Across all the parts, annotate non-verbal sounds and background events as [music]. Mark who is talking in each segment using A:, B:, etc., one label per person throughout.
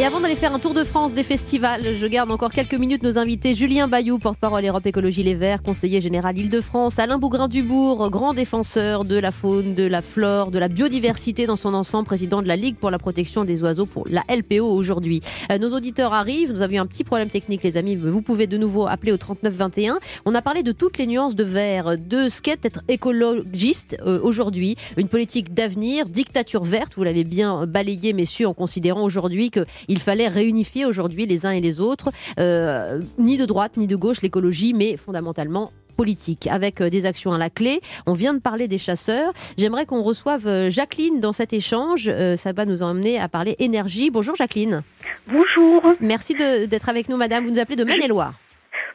A: Et avant d'aller faire un tour de France des festivals, je garde encore quelques minutes nos invités Julien Bayou, porte-parole Europe Écologie Les Verts, conseiller général Île-de-France, Alain Bougrain-Dubourg, grand défenseur de la faune, de la flore, de la biodiversité dans son ensemble, président de la Ligue pour la protection des oiseaux pour la LPO aujourd'hui. Euh, nos auditeurs arrivent, nous avions un petit problème technique les amis, vous pouvez de nouveau appeler au 3921. On a parlé de toutes les nuances de vert, de ce qu'est être écologiste euh, aujourd'hui, une politique d'avenir, dictature verte, vous l'avez bien balayé messieurs en considérant aujourd'hui que il fallait réunifier aujourd'hui les uns et les autres, euh, ni de droite ni de gauche l'écologie, mais fondamentalement politique, avec euh, des actions à la clé. On vient de parler des chasseurs. J'aimerais qu'on reçoive euh, Jacqueline dans cet échange. ça va nous emmener à parler énergie. Bonjour Jacqueline.
B: Bonjour.
A: Merci d'être avec nous, madame. Vous nous appelez de Maine-et-Loire.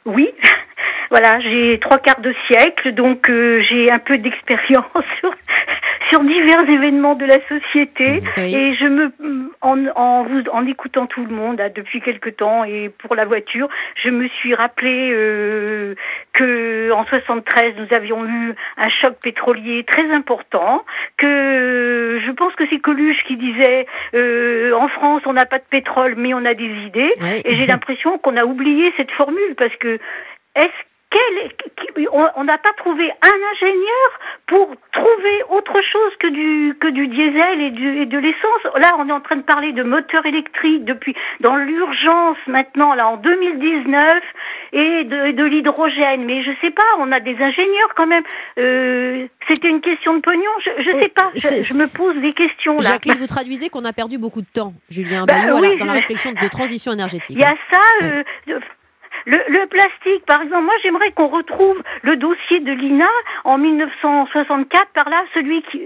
B: Oui. Voilà, j'ai trois quarts de siècle, donc j'ai un peu d'expérience [laughs] sur, sur divers événements de la société. Et je me en, en vous en écoutant tout le monde depuis quelque temps et pour la voiture, je me suis rappelé euh, que en 73 nous avions eu un choc pétrolier très important, que je pense que c'est Coluche qui disait euh, en France on n'a pas de pétrole mais on a des idées. Et j'ai [laughs] l'impression qu'on a oublié cette formule parce que est-ce on n'a pas trouvé un ingénieur pour trouver autre chose que du que du diesel et, du, et de l'essence. Là, on est en train de parler de moteurs électriques depuis dans l'urgence maintenant là en 2019 et de, de l'hydrogène. Mais je sais pas, on a des ingénieurs quand même. Euh, C'était une question de pognon. Je, ne sais pas. Je, me pose des questions là.
A: Jacqueline, vous traduisez qu'on a perdu beaucoup de temps, Julien bah Bayou, dans la réflexion de transition énergétique.
B: Il y a ça. Euh, le, le, plastique, par exemple, moi j'aimerais qu'on retrouve le dossier de l'INA en 1964, par là, celui qui,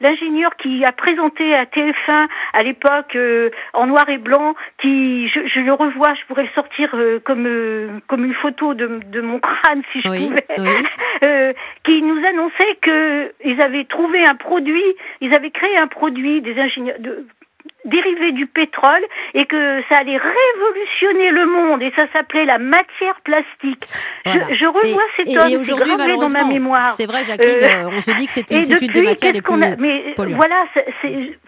B: l'ingénieur qui a présenté à TF1 à l'époque euh, en noir et blanc, qui, je, je, le revois, je pourrais le sortir euh, comme euh, comme une photo de, de, mon crâne si je pouvais, [laughs] qui nous annonçait que ils avaient trouvé un produit, ils avaient créé un produit, des ingénieurs de dérivé du pétrole et que ça allait révolutionner le monde et ça s'appelait la matière plastique. Je, revois cet homme, et aujourd'hui, dans ma mémoire.
A: C'est vrai, Jacqueline, euh, on se dit que c'était une des matières les plus
B: Mais voilà,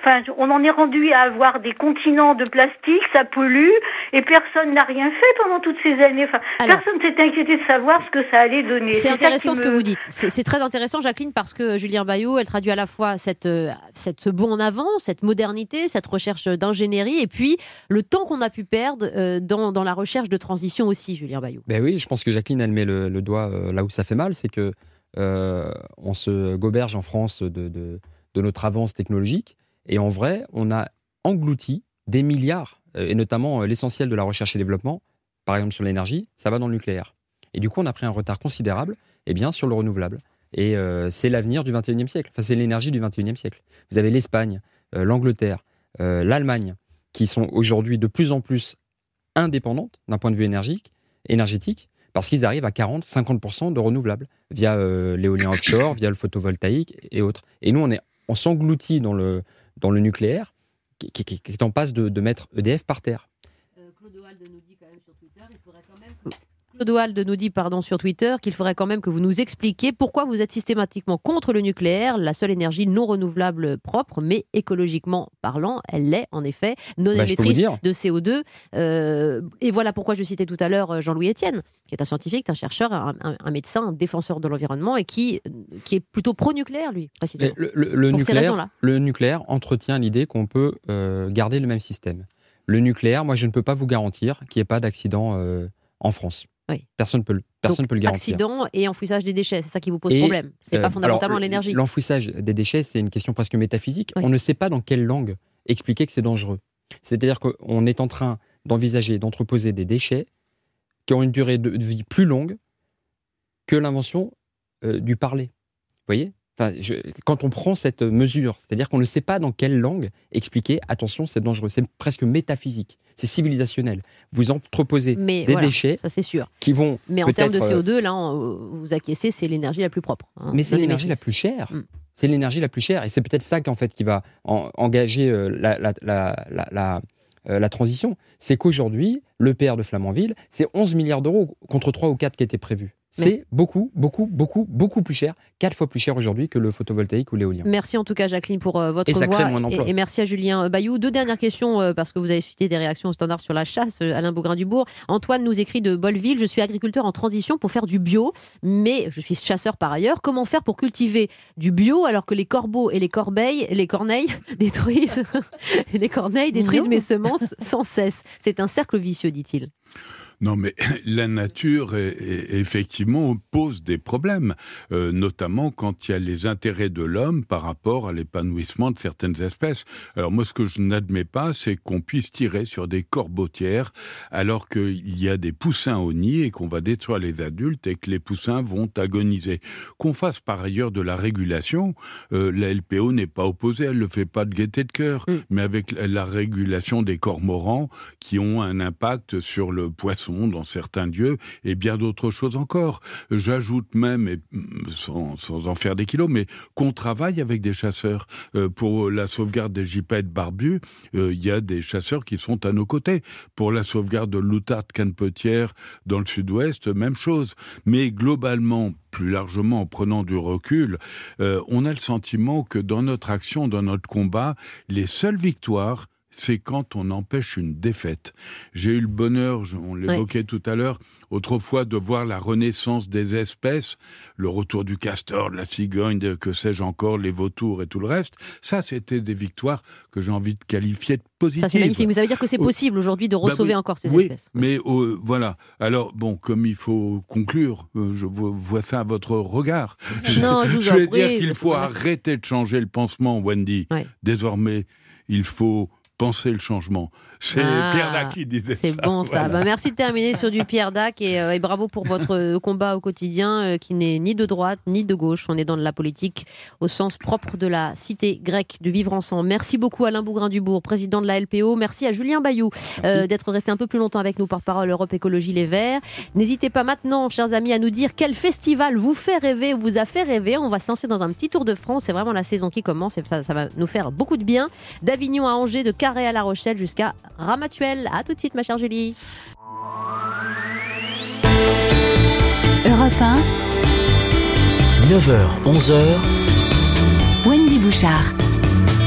B: enfin, on en est rendu à avoir des continents de plastique, ça pollue et personne n'a rien fait pendant toutes ces années. Enfin, personne s'est inquiété de savoir ce que ça allait donner.
A: C'est intéressant ce que vous dites. C'est très intéressant, Jacqueline, parce que Julien Bayot, elle traduit à la fois cette, euh, cette bond en avant, cette modernité, cette recherche d'ingénierie et puis le temps qu'on a pu perdre euh, dans, dans, la recherche de transition aussi, Julien Bayou.
C: Ben oui, je pense que Jacqueline, elle met le, doigt euh, là où ça fait mal, c'est que euh, on se goberge en France de, de, notre avance technologique et en vrai, on a englouti des milliards, et notamment l'essentiel de la recherche et développement, par exemple sur l'énergie, ça va dans le nucléaire. Et du coup, on a pris un retard considérable eh bien, sur le renouvelable. Et c'est l'avenir du 21e siècle. Enfin, c'est l'énergie du 21e siècle. Vous avez l'Espagne, l'Angleterre, l'Allemagne, qui sont aujourd'hui de plus en plus indépendantes d'un point de vue énergique, énergétique, parce qu'ils arrivent à 40-50% de renouvelables via euh, l'éolien offshore, via le photovoltaïque et autres. Et nous, on, est, on s'engloutit dans le, dans le nucléaire, qui, est en passe de, mettre EDF par terre.
A: Euh, Claude nous dit quand même sur Twitter, il faudrait quand même Claude nous dit pardon, sur Twitter qu'il faudrait quand même que vous nous expliquiez pourquoi vous êtes systématiquement contre le nucléaire, la seule énergie non renouvelable propre, mais écologiquement parlant, elle l'est en effet, non bah, émettrice de CO2. Euh, et voilà pourquoi je citais tout à l'heure euh, Jean-Louis Etienne, qui est un scientifique, un chercheur, un, médecin, un défenseur de l'environnement et qui, qui est plutôt pro-nucléaire, lui, précisément.
C: Le, nucléaire, le nucléaire entretient l'idée qu'on peut euh, garder le même système. Le nucléaire, moi, je ne peux pas vous garantir qu'il n'y ait pas d'accident en France. Personne ne peut, personne peut le garantir.
A: Accident et enfouissage des déchets, c'est ça qui vous pose problème. C'est pas euh, fondamentalement l'énergie.
C: L'enfouissage des déchets, c'est une question presque métaphysique. On ne sait pas dans quelle langue expliquer que c'est dangereux. C'est-à-dire qu'on est en train d'envisager d'entreposer des déchets qui ont une durée de vie plus longue que l'invention euh, du parler. Vous voyez? Quand on prend cette mesure, c'est-à-dire qu'on ne sait pas dans quelle langue expliquer, attention, c'est dangereux, c'est presque métaphysique, c'est civilisationnel. Vous entreposez des déchets,
A: ça sûr,
C: qui vont.
A: Mais en termes de CO2, là, vous acquiescez, c'est l'énergie la plus propre.
C: Hein, mais c'est l'énergie la plus chère. Mm. C'est l'énergie la plus chère, et c'est peut-être ça qu'en fait qui va engager euh, la, euh, la transition. C'est qu'aujourd'hui, le PR de Flamanville, c'est 11 milliards d'euros contre 3 ou 4 qui étaient prévus. C'est beaucoup, beaucoup, beaucoup, beaucoup plus cher, quatre fois plus cher aujourd'hui que le photovoltaïque ou l'éolien.
A: Merci en tout cas, Jacqueline, pour euh, votre voix. Et, merci à Julien Bayou. Deux dernières questions, euh, parce que vous avez suscité des réactions au standard sur la chasse, euh, Alain Bougrain-Dubourg. Antoine nous écrit de Bolleville Je suis agriculteur en transition pour faire du bio, mais je suis chasseur par ailleurs. Comment faire pour cultiver du bio alors que les corbeaux et les corbeilles, les corneilles [laughs] détruisent, [laughs] les corneilles détruisent mes semences sans cesse? C'est un cercle vicieux, dit-il.
D: Non, mais [laughs] la nature, effectivement, pose des problèmes, euh, notamment quand il y a les intérêts de l'homme par rapport à l'épanouissement de certaines espèces. Alors moi, ce que je n'admets pas, c'est qu'on puisse tirer sur des corbeautières alors qu'il y a des poussins au nid et qu'on va détruire les adultes et que les poussins vont agoniser. Qu'on fasse par ailleurs de la régulation, euh, la LPO n'est pas opposée, elle ne le fait pas de gaieté de cœur, mm. mais avec la régulation des cormorans qui ont un impact sur le poisson dans certains lieux et bien d'autres choses encore. J'ajoute même, mm, sans, en faire des kilos, mais qu'on travaille avec des chasseurs. Euh, pour la sauvegarde des gypaètes barbus, euh, il y a des chasseurs qui sont à nos côtés. Pour la sauvegarde de l'outarde canepetière dans le sud-ouest, même chose. Mais globalement, plus largement en prenant du recul, euh, on a le sentiment que dans notre action, dans notre combat, les seules victoires, c'est quand on empêche une défaite. J'ai eu le bonheur, on l'évoquait tout à l'heure, autrefois de voir la renaissance des espèces, le retour du castor, de la cigogne, de, que sais-je encore, les vautours et tout le reste. Ça, c'était des victoires que j'ai envie de qualifier de positives. Ça,
A: c'est magnifique. Mais ça veut dire que c'est possible aujourd'hui de bah ressauver encore ces oui, espèces.
D: Mais euh, voilà. Alors, bon, comme il faut conclure, euh, je vois ça à votre regard.
A: Non, je, [laughs]
D: je vais dire qu'il faut arrêter de changer le pansement, Wendy. Désormais, il faut penser le changement. C'est ah, Pierre Dac qui disait ça.
A: C'est bon ça. Bah, merci de terminer sur du Pierre Dac et, euh, bravo pour votre euh, combat au quotidien euh, qui n'est ni de droite ni de gauche. On est dans de la politique au sens propre de la cité grecque du vivre ensemble. Merci beaucoup Alain Bougrain-Dubourg, président de la LPO. Merci à Julien Bayou d'être resté un peu plus longtemps avec nous, porte-parole Europe Écologie Les Verts. N'hésitez pas maintenant, chers amis, à nous dire quel festival vous fait rêver ou vous a fait rêver. On va se lancer dans un petit tour de France. C'est vraiment la saison qui commence et ça va nous faire beaucoup de bien. D'Avignon à Angers, de Carré à La Rochelle jusqu'à Ramatuel. A tout de suite, ma chère Julie.
E: Europe 1. 9h, 11h.
F: Wendy Bouchard.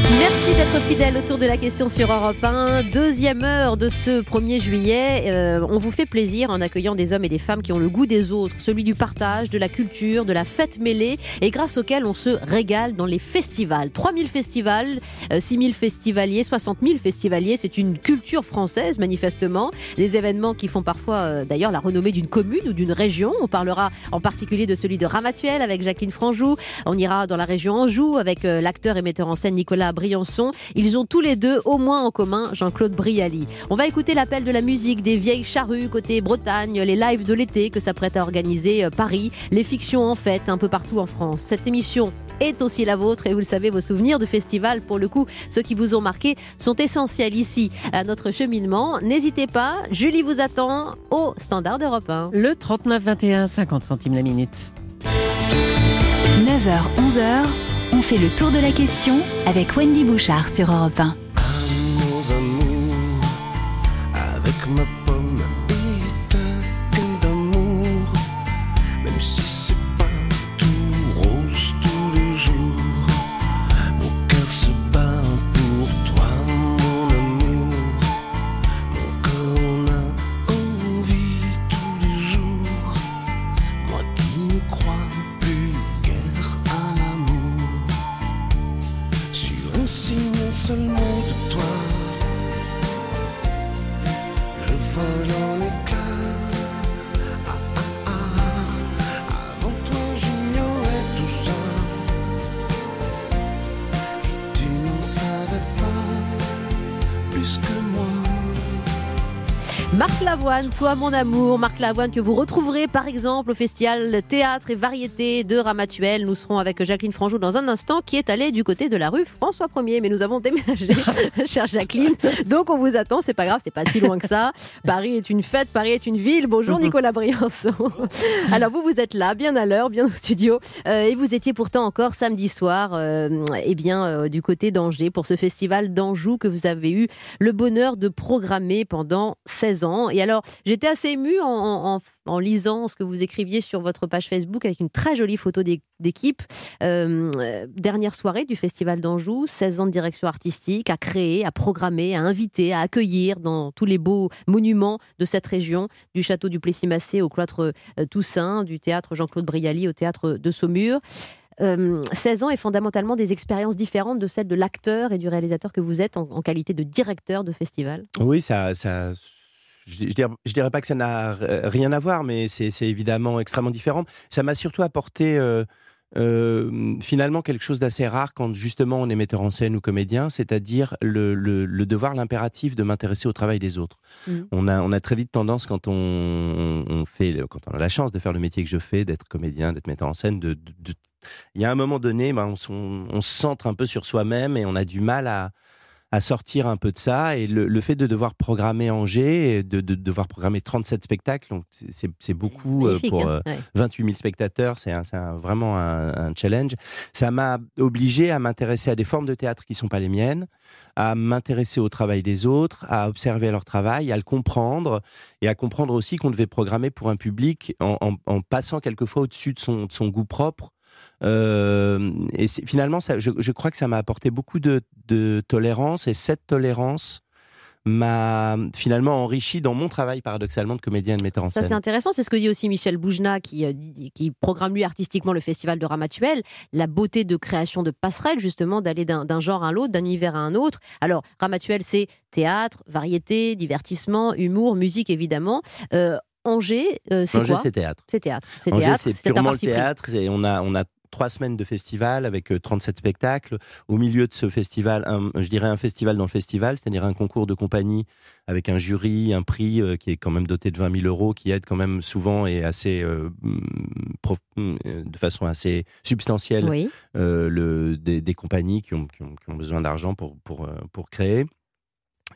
A: Merci d'être fidèle autour de la question sur Europe 1. Deuxième heure de ce 1er juillet. Euh, on vous fait plaisir en accueillant des hommes et des femmes qui ont le goût des autres, celui du partage, de la culture, de la fête mêlée et grâce auquel on se régale dans les festivals. 3000 festivals, 6000 euh, festivaliers, 60 000 festivaliers. C'est une culture française, manifestement. Des événements qui font parfois euh, d'ailleurs la renommée d'une commune ou d'une région. On parlera en particulier de celui de Ramatuel avec Jacqueline Franjou. On ira dans la région Anjou avec l'acteur et metteur en scène Nicolas Briançon. Ils ont tous les deux au moins en commun Jean-Claude Brialy. On va écouter l'appel de la musique, des vieilles charrues côté Bretagne, les lives de l'été que s'apprête à organiser euh, Paris, les fictions en fête un peu partout en France. Cette émission est aussi la vôtre et vous le savez, vos souvenirs de festival, pour le coup, ceux qui vous ont marqué, sont essentiels ici à notre cheminement. N'hésitez pas, Julie vous attend au Standard Europe 1.
F: Le 39 21, 50 centimes la minute. 9h, 11h. On fait le tour de la question avec Wendy Bouchard sur Europe 1. avec ma
A: toi mon amour, Marc Lavoine, que vous retrouverez par exemple au festival Théâtre et Variété de Ramatuel. Nous serons avec Jacqueline Franjou dans un instant, qui est allée du côté de la rue François 1er. Mais nous avons déménagé, [laughs] [laughs] chère Jacqueline. Donc on vous attend, c'est pas grave, c'est pas si loin que ça. Paris est une fête, Paris est une ville. Bonjour Nicolas Briançon. Alors vous, vous êtes là, bien à l'heure, bien au studio. Euh, et vous étiez pourtant encore samedi soir, euh, eh bien, euh, du côté d'Angers pour ce festival d'Anjou que vous avez eu le bonheur de programmer pendant 16 ans. ans. Et alors, j'étais assez émue en, lisant ce que vous écriviez sur votre page Facebook avec une très jolie photo d'équipe. Euh, dernière soirée du Festival d'Anjou, 16 ans de direction artistique, à créer, à programmer, à inviter, à accueillir dans tous les beaux monuments de cette région, du château du Plessis-Massé au cloître euh, Toussaint, du théâtre Jean-Claude Brialy au théâtre de Saumur. 16 ans et fondamentalement des expériences différentes de celles de l'acteur et du réalisateur que vous êtes en, qualité de directeur de festival.
G: Oui, ça je, ne dirais, dirais, pas que ça n'a rien à voir, mais c'est évidemment extrêmement différent. Ça m'a surtout apporté euh, euh, finalement quelque chose d'assez rare quand justement on est metteur en scène ou comédien, c'est-à-dire le, le, devoir, l'impératif de m'intéresser au travail des autres. Mmh. On, a, on a très vite tendance quand on, on, fait, quand on a la chance de faire le métier que je fais, d'être comédien, d'être metteur en scène, de, de il y a un moment donné, ben, on, se centre un peu sur soi-même et on a du mal à, sortir un peu de ça. Et le, fait de devoir programmer Angers, de, de, devoir programmer 37 spectacles, c'est beaucoup euh, pour 28 000 hein, euh, spectateurs, c'est vraiment un, challenge. Ça m'a obligé à m'intéresser à des formes de théâtre qui ne sont pas les miennes, à m'intéresser au travail des autres, à observer leur travail, à le comprendre et à comprendre aussi qu'on devait programmer pour un public en, passant quelquefois au-dessus de son, de son goût propre euh, et finalement, ça, je, crois que ça m'a apporté beaucoup de, tolérance et cette tolérance m'a finalement enrichi dans mon travail paradoxalement de comédien et de metteur en scène.
A: Ça c'est intéressant, c'est ce que dit aussi Michel Boujna qui, euh, qui programme lui artistiquement le festival de Ramatuel, la beauté de création de passerelles justement, d'aller d'un genre à l'autre, d'un univers à un autre. Alors Ramatuel c'est théâtre, variété, divertissement, humour, musique évidemment. Euh, Angers, c'est quoi
G: c'est théâtre.
A: C'est théâtre.
G: C'est Angers, c'est purement le théâtre. Et on a, on a trois semaines de festival avec 37 euh, spectacles. Au milieu de ce festival, je dirais un festival dans le festival, c'est-à-dire un concours de compagnie avec un jury, un prix euh, qui est quand même doté de 20 000 euros, qui aide quand même souvent et assez, euh, de façon assez substantielle le, des, compagnies qui ont, qui ont, besoin d'argent pour, pour, pour créer.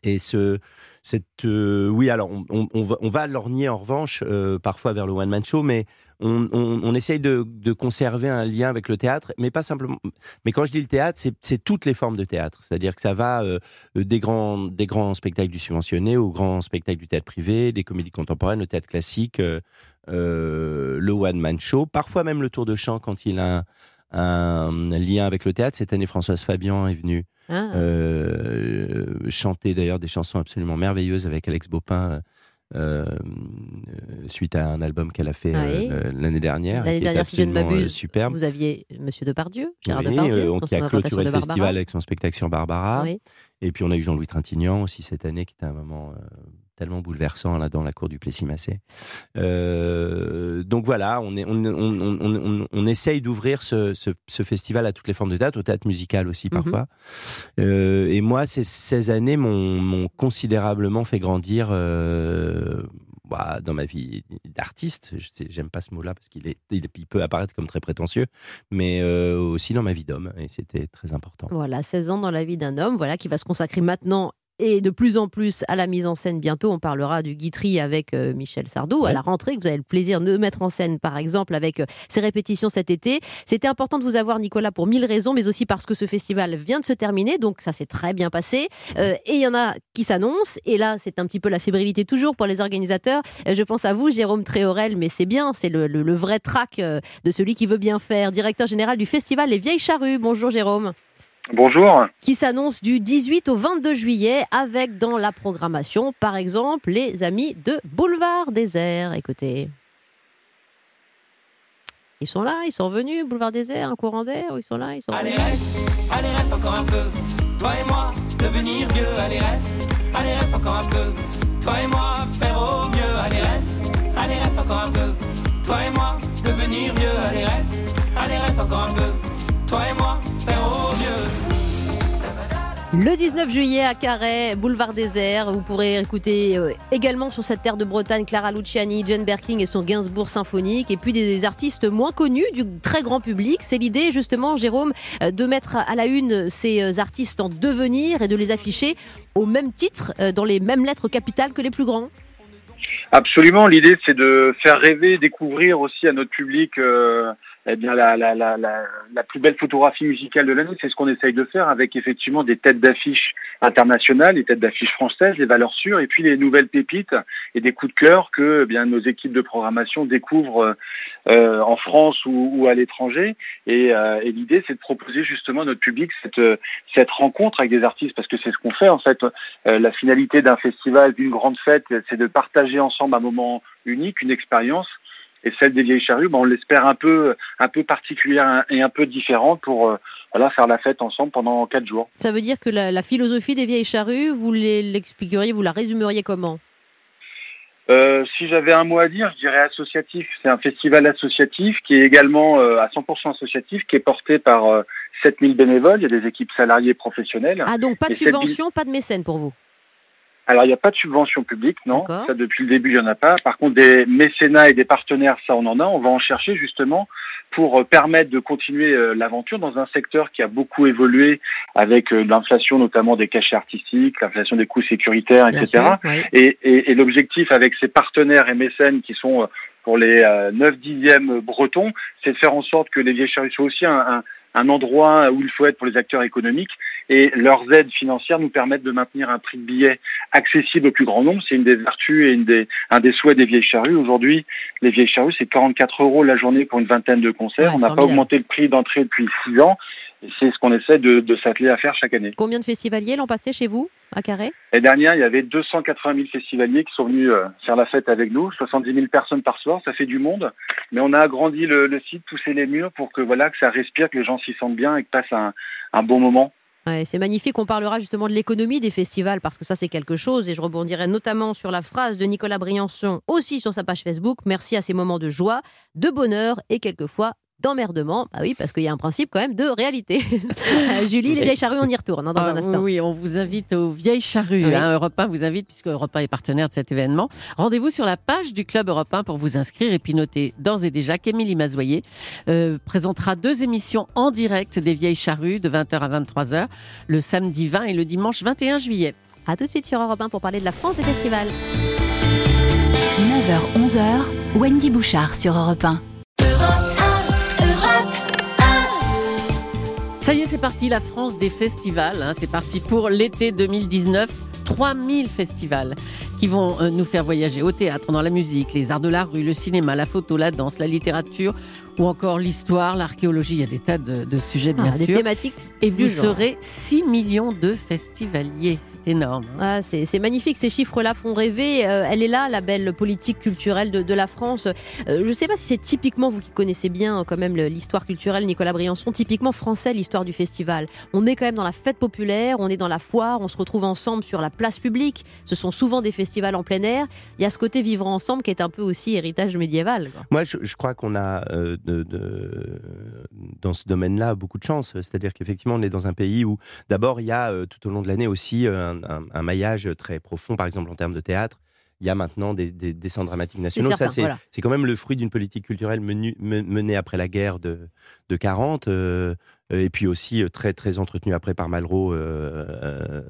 G: Et ce, cette, oui, alors on, va, on va lorgner en revanche parfois vers le one man show, mais on, essaye de, conserver un lien avec le théâtre, mais pas simplement. Mais quand je dis le théâtre, c'est toutes les formes de théâtre. C'est-à-dire que ça va euh, des, grands, des grands spectacles du subventionné aux grands spectacles du théâtre privé, des comédies contemporaines, le théâtre classique, euh, euh, le one-man show, parfois même le tour de chant quand il a un, lien avec le théâtre. Cette année, Françoise Fabian est venue ah. chanter d'ailleurs des chansons absolument merveilleuses avec Alex Bopin euh, suite à un album qu'elle a fait euh, l'année dernière.
A: L'année dernière, si je ne m'abuse,
G: euh, superbe.
A: vous aviez Monsieur Depardieu, Gérard
G: oui,
A: Depardieu,
G: qui a clôturé le festival avec son spectacle sur Barbara. Et puis on a eu Jean-Louis Trintignant aussi cette année, qui était un moment tellement bouleversant là dans la cour du Plessis-Massé. Euh, donc voilà, on, est, on, on, on, essaye d'ouvrir ce, ce, festival à toutes les formes de théâtre, au théâtre musical aussi mhm. parfois. euh, et moi, ces 16 années m'ont considérablement fait grandir. Euh, bah, dans ma vie d'artiste, j'aime pas ce mot-là parce qu'il est, il, peut apparaître comme très prétentieux, mais aussi dans ma vie d'homme, et c'était très important.
A: Voilà, 16 ans dans la vie d'un homme, voilà, qui va se consacrer maintenant et de plus en plus à la mise en scène. Bientôt, on parlera du Guitry avec euh, Michel Sardou à la rentrée, que vous avez le plaisir de mettre en scène, par exemple, avec euh, ses répétitions cet été. C'était important de vous avoir, Nicolas, pour mille raisons, mais aussi parce que ce festival vient de se terminer, donc ça s'est très bien passé. Euh, et il y en a qui s'annoncent, et là, c'est un petit peu la fébrilité toujours pour les organisateurs. je pense à vous, Jérôme Tréorel, mais c'est bien, c'est le, le, vrai track de celui qui veut bien faire, directeur général du festival Les Vieilles Charrues. Bonjour, Jérôme.
H: Bonjour.
A: Qui s'annonce du 18 au 22 juillet avec dans la programmation, par exemple, les amis de Boulevard Désert. Écoutez. Ils sont là, ils sont revenus, Boulevard Désert, un courant d'air, ils sont là, ils sont
I: Allez reste, allez reste encore un peu. Toi et moi, devenir vieux, allez reste, allez reste encore un peu. Toi et moi, faire au mieux, allez reste, allez reste encore un peu. Toi et moi, devenir vieux, allez reste, allez reste encore un peu. Toi et moi, faire au mieux.
A: Le 19 juillet à Carhaix, boulevard désert, vous pourrez écouter euh, également sur cette terre de Bretagne Clara Luciani, Jane Birkin et son Gainsbourg symphonique, et puis des, artistes moins connus du très grand public. C'est l'idée justement, Jérôme, euh, de mettre à la une ces euh, artistes en devenir et de les afficher au même titre, dans les mêmes lettres capitales que les plus grands.
H: Absolument. L'idée, c'est de faire rêver, découvrir aussi à notre public eh bien la, la, la, la, plus belle photographie musicale de l'année. C'est ce qu'on essaye de faire avec effectivement des têtes d'affiches internationales, les têtes d'affiches françaises, les valeurs sûres, et puis les nouvelles pépites et des coups de cœur que eh bien nos équipes de programmation découvrent euh, en France ou, ou à l'étranger. Et, euh, et l'idée, c'est de proposer justement à notre public cette, cette rencontre avec des artistes, parce que c'est ce qu'on fait en fait. Euh, la finalité d'un festival, d'une grande fête, c'est de partager ensemble un moment unique, une expérience et celle des vieilles charrues, ben, on l'espère un peu, un peu particulière et un peu différente pour euh, voilà, faire la fête ensemble pendant quatre jours.
A: Ça veut dire que la, la philosophie des vieilles charrues, vous l'expliqueriez, vous la résumeriez comment?
H: Euh, si j'avais un mot à dire, je dirais associatif. C'est un festival associatif qui est également euh, à 100% associatif, qui est porté par euh, 7000 bénévoles. Il y a des équipes salariées professionnelles.
A: Ah donc pas de subvention, pas de mécène pour vous?
H: Alors, il n'y a pas de subvention publique, non. Ça, depuis le début, il n'y en a pas. Par contre, des mécénats et des partenaires, ça, on en a. On va en chercher justement pour euh, permettre de continuer euh, l'aventure dans un secteur qui a beaucoup évolué avec euh, l'inflation, notamment des cachets artistiques, l'inflation des coûts sécuritaires, etc.
A: sûr, oui.
H: Et, et- et l'objectif avec ces partenaires et mécènes qui sont pour les euh, 9 dixièmes bretons, c'est de faire en sorte que les vieilles charrues soient aussi un, un- un endroit où il faut être pour les acteurs économiques et leurs aides financières nous permettent de maintenir un prix de billet accessible au plus grand nombre. C'est une des vertus et une des, un des souhaits des vieilles charrues. Aujourd'hui, les vieilles charrues, c'est 44 euros la journée pour une vingtaine de concerts.
A: Ouais,
H: On n'a pas augmenté le prix d'entrée depuis 6 ans. Et c'est ce qu'on essaie de, de s'atteler à faire chaque année.
A: Combien de festivaliers l'an passé chez vous, à Carré?
H: L'année dernière, il y avait 280 000 festivaliers qui sont venus euh, faire la fête avec nous, 70 000 personnes par soir, ça fait du monde. Mais on a agrandi le, le site, poussé les murs pour que voilà que ça respire, que les gens s'y sentent bien et que passent un, un bon moment.
A: Ouais, c'est magnifique. On parlera justement de l'économie des festivals parce que ça, c'est quelque chose. Et je rebondirai notamment sur la phrase de Nicolas Briançon, aussi sur sa page Facebook. Merci à ces moments de joie, de bonheur et quelquefois d'emmerdement. Ah oui, parce qu'il y a un principe quand même de réalité. [laughs] Euh, Julie, les vieilles charrues, on y retourne hein, dans
J: Ah,
A: un instant.
J: Oui, on vous invite aux vieilles charrues.
A: Oui.
J: Hein, Europe 1 vous invite, puisque Europe 1 est partenaire de cet événement. Rendez-vous sur la page du Club Europe 1 pour vous inscrire. Et puis notez d'ores et déjà qu'Émilie Mazoyer euh, présentera deux émissions en direct des vieilles charrues de 20h à 23h, le samedi 20 et le dimanche 21 juillet.
A: À tout de suite sur Europe 1 pour parler de la France des festivals.
F: 9h-11h, Wendy Bouchard sur Europe 1.
J: Ça y est, c'est parti, la France des festivals. hein. c'est parti pour l'été 2019. 3000 festivals qui vont euh, nous faire voyager au théâtre, dans la musique, les arts de la rue, le cinéma, la photo, la danse, la littérature ou encore l'histoire, l'archéologie. Il y a des tas de, de sujets, bien
A: Ah, Des
J: sûr.
A: thématiques.
J: Et vous
A: genre.
J: serez 6 millions de festivaliers. C'est énorme. hein.
A: Ah, c'est magnifique, ces chiffres-là font rêver. Euh, elle est là, la belle politique culturelle de, de la France. Euh, je ne sais pas si c'est typiquement, vous qui connaissez bien quand même l'histoire culturelle, Nicolas Briançon, typiquement français l'histoire du festival. On est quand même dans la fête populaire, on est dans la foire, on se retrouve ensemble sur la place publique. Ce sont souvent des festivals en plein air. Il y a ce côté vivre ensemble qui est un peu aussi héritage médiéval. quoi.
G: Moi, je, je crois qu'on a euh, de, de- dans ce domaine-là beaucoup de chance. C'est-à-dire qu'effectivement, on est dans un pays où, d'abord, il y a euh, tout au long de l'année aussi euh, un, un- un maillage très profond, par exemple en termes de théâtre. Il y a maintenant des, des, des centres dramatiques nationaux.
A: certain,
G: Ça, c'est
A: voilà.
G: quand même le fruit d'une politique culturelle menée après la guerre de, de 40, euh, et puis aussi euh, très, très entretenue après par Malraux euh, euh,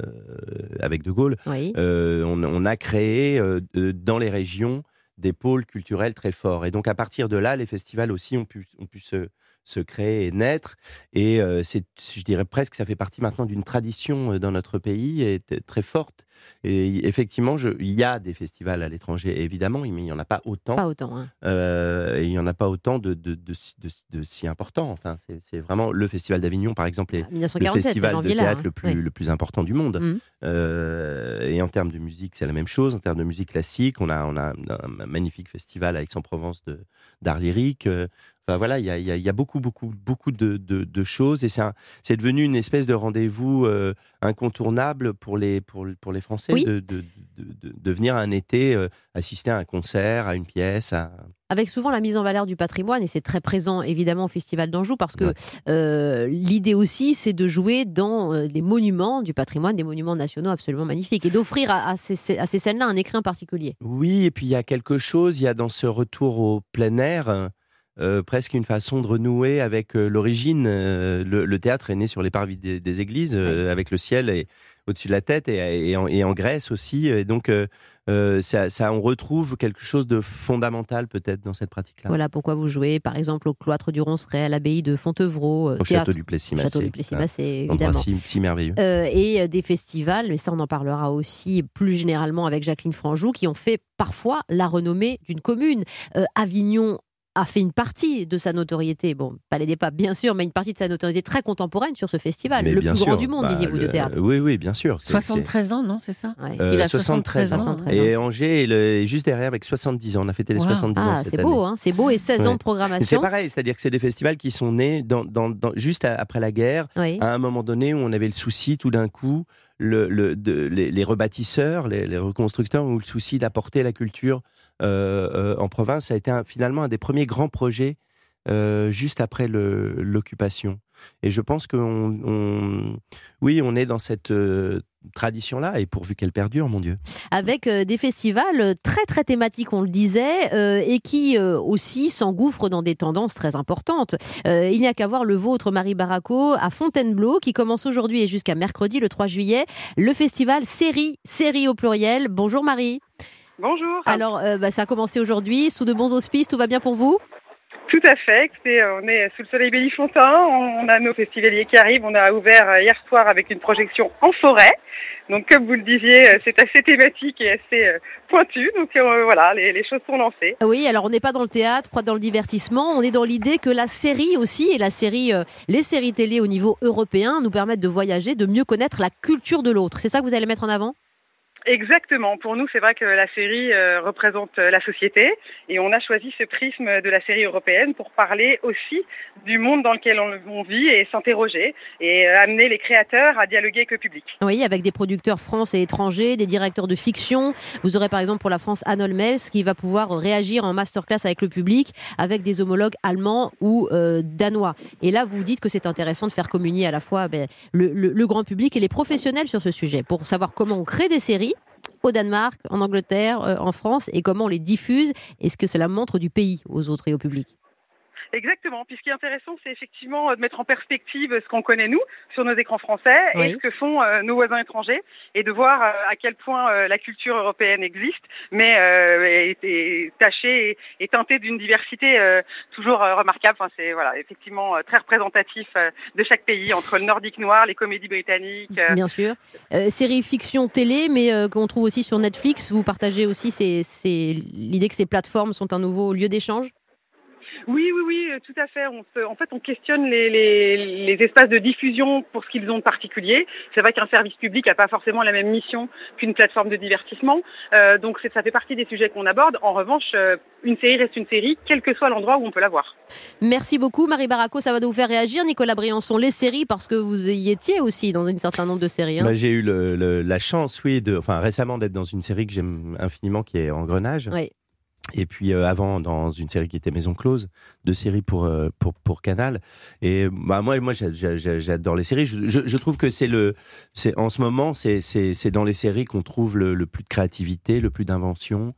G: avec De Gaulle.
A: Oui.
G: Euh, on, on a créé euh, euh, dans les régions des pôles culturels très forts. Et donc à partir de là, les festivals aussi ont pu, ont pu se, se créer et naître. Et euh, c'est, je dirais presque, ça fait partie maintenant d'une tradition euh, dans notre pays et très forte. Et effectivement, je- il y a des festivals à l'étranger, évidemment, mais il n'y en a pas autant.
A: Pas autant. hein.
G: Euh, et il n'y en a pas autant de, de, de, de- de si importants. Enfin, c'est, vraiment le Festival d'Avignon, par exemple, est
A: Ah,
G: le
A: 1947,
G: festival de
A: là.
G: théâtre
A: hein.
G: le, plus,
A: Oui.
G: le plus important du monde.
A: Mhm.
G: Euh, et en termes de musique, c'est la même chose. En termes de musique classique, on a, on a un magnifique festival à Aix-en-Provence d'art lyrique. Euh, Enfin voilà, il y a, il y a- il y a beaucoup, beaucoup, beaucoup de, de- de choses et c'est devenu une espèce de rendez-vous euh, incontournable pour les, pour, pour les Français
A: Oui.
G: de, de, de- venir un été euh, assister à un concert, à une pièce. À...
A: avec souvent la mise en valeur du patrimoine, et c'est très présent évidemment au Festival d'Anjou, parce que
G: Ouais.
A: euh, l'idée aussi, c'est de jouer dans euh, les monuments du patrimoine, des monuments nationaux absolument magnifiques, et d'offrir à, à ces, à ces scènes-là un écrin particulier.
G: Oui, et puis il y a quelque chose, il y a dans ce retour au plein air presque une façon de renouer avec l'origine. Le, théâtre est né sur les parvis des, églises, avec le ciel et au-dessus de la tête, et, en, Grèce aussi. Et donc, ça, on retrouve quelque chose de fondamental peut-être dans cette pratique-là.
A: Voilà pourquoi vous jouez, par exemple, au cloître du Ronceret, à l'abbaye de Fontevraud.
G: au château du Plessis-Massé.
A: Château du Plessis-Massé, évidemment.
G: Si, si merveilleux.
A: et des festivals, mais ça on en parlera aussi plus généralement avec Jacqueline Franjou, qui ont fait parfois la renommée d'une commune. Avignon a fait une partie de sa notoriété, bon, Palais des Papes bien sûr, mais une partie de sa notoriété très contemporaine sur ce festival, le plus grand du monde, bah, disiez-vous, de théâtre.
G: Oui, oui, bien sûr.
J: 73 ans, non, c'est ça
G: Il a 73, ans. et Angers est juste derrière avec 70 ans. On a fêté les 70 ans
A: ah, C'est beau, hein, c'est beau, et 16 ans de programmation.
G: C'est pareil, c'est-à-dire que c'est des festivals qui sont nés dans, dans, juste après la guerre, à un moment donné où on avait le souci tout d'un coup le, de, les, rebâtisseurs, les, reconstructeurs ont eu le souci d'apporter la culture euh, euh, en province. Ça a été finalement un des premiers grands projets euh, juste après l'occupation. Et je pense qu'on, oui, on est dans cette tradition-là, et pourvu qu'elle perdure, mon Dieu.
A: Avec des festivals très très thématiques, on le disait, et qui aussi s'engouffrent dans des tendances très importantes. il n'y a qu'à voir le vôtre, Marie Baraco, à Fontainebleau, qui commence aujourd'hui et jusqu'à mercredi, le 3 juillet, le festival Série, Série au pluriel. Bonjour Marie.
K: Bonjour.
A: Alors, euh, bah, ça a commencé aujourd'hui, sous de bons auspices, tout va bien pour vous?
K: Tout à fait. on est sous le soleil Bélifontain. On a nos festivaliers qui arrivent. On a ouvert euh, hier soir avec une projection en forêt. Donc, comme vous le disiez, euh, c'est assez thématique et assez pointu. Donc, voilà, les, choses sont lancées.
A: Oui, alors on n'est pas dans le théâtre, pas dans le divertissement. On est dans l'idée que la série aussi, et la série, les séries télé au niveau européen nous permettent de voyager, de mieux connaître la culture de l'autre. C'est ça que vous allez mettre en avant?
K: Exactement. Pour nous, c'est vrai que la série euh, représente euh, la société et on a choisi ce prisme de la série européenne pour parler aussi du monde dans lequel on, vit et s'interroger et euh, amener les créateurs à dialoguer avec le public.
A: Oui, avec des producteurs français et étrangers, des directeurs de fiction. Vous aurez par exemple pour la France Anne Mels qui va pouvoir réagir en masterclass avec le public avec des homologues allemands ou danois. Et là, vous dites que c'est intéressant de faire communier à la fois ben, le grand public et les professionnels sur ce sujet pour savoir comment on crée des séries au Danemark, en Angleterre, euh, en France, et comment on les diffuse Est-ce que cela montre du pays aux autres et au public?
K: Exactement. Puis ce qui est intéressant, c'est effectivement euh, de mettre en perspective ce qu'on connaît nous sur nos écrans français et ce que font euh, nos voisins étrangers et de voir à quel point la culture européenne existe, mais est, tachée et, teintée d'une diversité toujours remarquable. Enfin, c'est voilà, effectivement très représentatif de chaque pays entre le nordique noir, les comédies britanniques.
A: Bien sûr. série fiction télé, mais qu'on trouve aussi sur Netflix. Vous partagez aussi l'idée que ces plateformes sont un nouveau lieu d'échange?
K: Oui, oui, oui, euh, tout à fait. On en fait, on questionne les, les, espaces de diffusion pour ce qu'ils ont de particulier. C'est vrai qu'un service public n'a pas forcément la même mission qu'une plateforme de divertissement. Euh, donc, ça fait partie des sujets qu'on aborde. En revanche, euh, une série reste une série, quel que soit l'endroit où on peut la voir.
A: Merci beaucoup, Marie Baraco. Ça va vous faire réagir, Nicolas Briançon, les séries, parce que vous y étiez aussi dans un certain nombre de séries. Hein.
G: Bah, j'ai eu la chance, oui, de, enfin, récemment d'être dans une série que j'aime infiniment, qui est Engrenage.
A: Oui.
G: Et puis euh, avant, dans une série qui était Maison Close, deux séries pour, euh, pour, pour Canal. Et bah, moi, moi j'adore les séries. Je, je, trouve que c'est le, en ce moment, c'est, dans les séries qu'on trouve le, plus de créativité, le plus d'invention.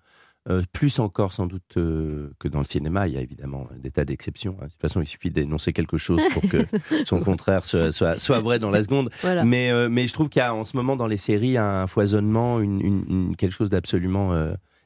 G: Euh, plus encore sans doute que dans le cinéma, il y a évidemment des tas d'exceptions. Hein. De toute façon, il suffit d'énoncer quelque chose pour que [laughs] son contraire soit, soit, soit, vrai dans la seconde. Mais, mais je trouve qu'il y a en ce moment dans les séries un foisonnement, une, une, quelque chose d'absolument